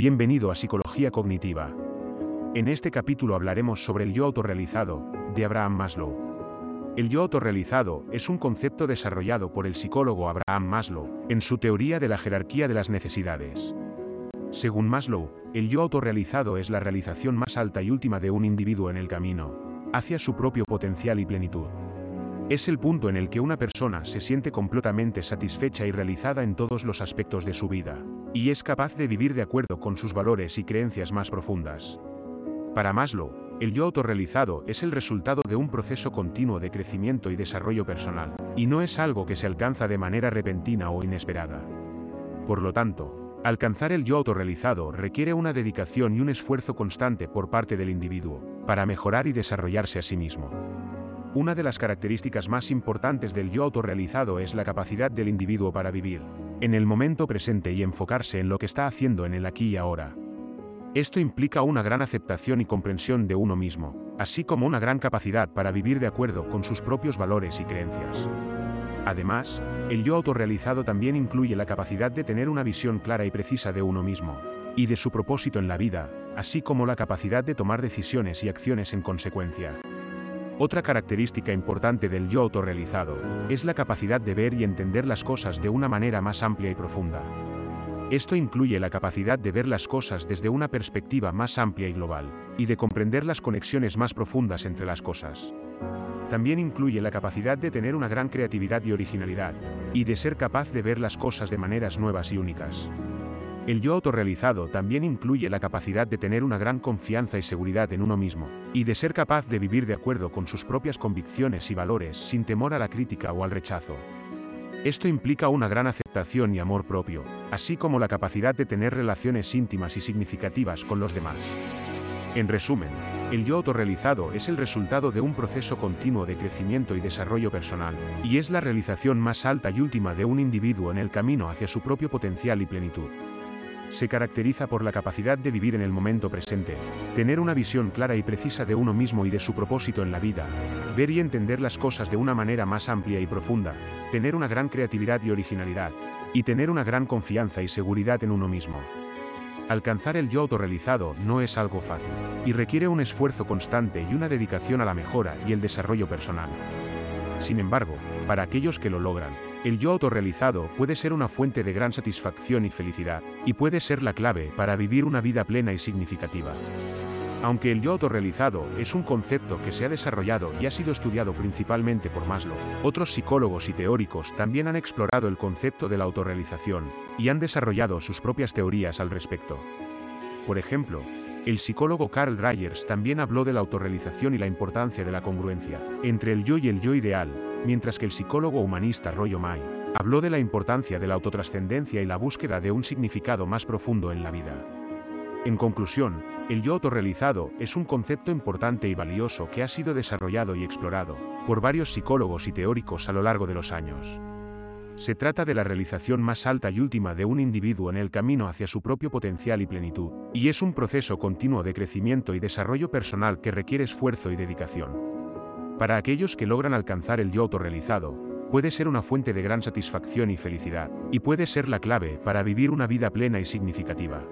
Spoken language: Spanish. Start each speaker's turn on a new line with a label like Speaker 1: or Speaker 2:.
Speaker 1: Bienvenido a Psicología Cognitiva. En este capítulo hablaremos sobre el yo autorrealizado, de Abraham Maslow. El yo autorrealizado es un concepto desarrollado por el psicólogo Abraham Maslow, en su teoría de la jerarquía de las necesidades. Según Maslow, el yo autorrealizado es la realización más alta y última de un individuo en el camino, hacia su propio potencial y plenitud. Es el punto en el que una persona se siente completamente satisfecha y realizada en todos los aspectos de su vida, y es capaz de vivir de acuerdo con sus valores y creencias más profundas. Para Maslow, el yo autorrealizado es el resultado de un proceso continuo de crecimiento y desarrollo personal, y no es algo que se alcanza de manera repentina o inesperada. Por lo tanto, alcanzar el yo autorrealizado requiere una dedicación y un esfuerzo constante por parte del individuo, para mejorar y desarrollarse a sí mismo. Una de las características más importantes del yo autorrealizado es la capacidad del individuo para vivir, en el momento presente y enfocarse en lo que está haciendo en el aquí y ahora. Esto implica una gran aceptación y comprensión de uno mismo, así como una gran capacidad para vivir de acuerdo con sus propios valores y creencias. Además, el yo autorrealizado también incluye la capacidad de tener una visión clara y precisa de uno mismo, y de su propósito en la vida, así como la capacidad de tomar decisiones y acciones en consecuencia. Otra característica importante del yo autorrealizado es la capacidad de ver y entender las cosas de una manera más amplia y profunda. Esto incluye la capacidad de ver las cosas desde una perspectiva más amplia y global, y de comprender las conexiones más profundas entre las cosas. También incluye la capacidad de tener una gran creatividad y originalidad, y de ser capaz de ver las cosas de maneras nuevas y únicas. El yo autorrealizado también incluye la capacidad de tener una gran confianza y seguridad en uno mismo, y de ser capaz de vivir de acuerdo con sus propias convicciones y valores sin temor a la crítica o al rechazo. Esto implica una gran aceptación y amor propio, así como la capacidad de tener relaciones íntimas y significativas con los demás. En resumen, el yo autorrealizado es el resultado de un proceso continuo de crecimiento y desarrollo personal, y es la realización más alta y última de un individuo en el camino hacia su propio potencial y plenitud se caracteriza por la capacidad de vivir en el momento presente, tener una visión clara y precisa de uno mismo y de su propósito en la vida, ver y entender las cosas de una manera más amplia y profunda, tener una gran creatividad y originalidad, y tener una gran confianza y seguridad en uno mismo. Alcanzar el yo autorrealizado no es algo fácil, y requiere un esfuerzo constante y una dedicación a la mejora y el desarrollo personal. Sin embargo, para aquellos que lo logran, el yo autorrealizado puede ser una fuente de gran satisfacción y felicidad, y puede ser la clave para vivir una vida plena y significativa. Aunque el yo autorrealizado es un concepto que se ha desarrollado y ha sido estudiado principalmente por Maslow, otros psicólogos y teóricos también han explorado el concepto de la autorrealización, y han desarrollado sus propias teorías al respecto. Por ejemplo, el psicólogo Carl Rogers también habló de la autorrealización y la importancia de la congruencia entre el yo y el yo ideal, mientras que el psicólogo humanista Roy O'May habló de la importancia de la autotrascendencia y la búsqueda de un significado más profundo en la vida. En conclusión, el yo autorrealizado es un concepto importante y valioso que ha sido desarrollado y explorado por varios psicólogos y teóricos a lo largo de los años. Se trata de la realización más alta y última de un individuo en el camino hacia su propio potencial y plenitud, y es un proceso continuo de crecimiento y desarrollo personal que requiere esfuerzo y dedicación. Para aquellos que logran alcanzar el yo autorrealizado, puede ser una fuente de gran satisfacción y felicidad, y puede ser la clave para vivir una vida plena y significativa.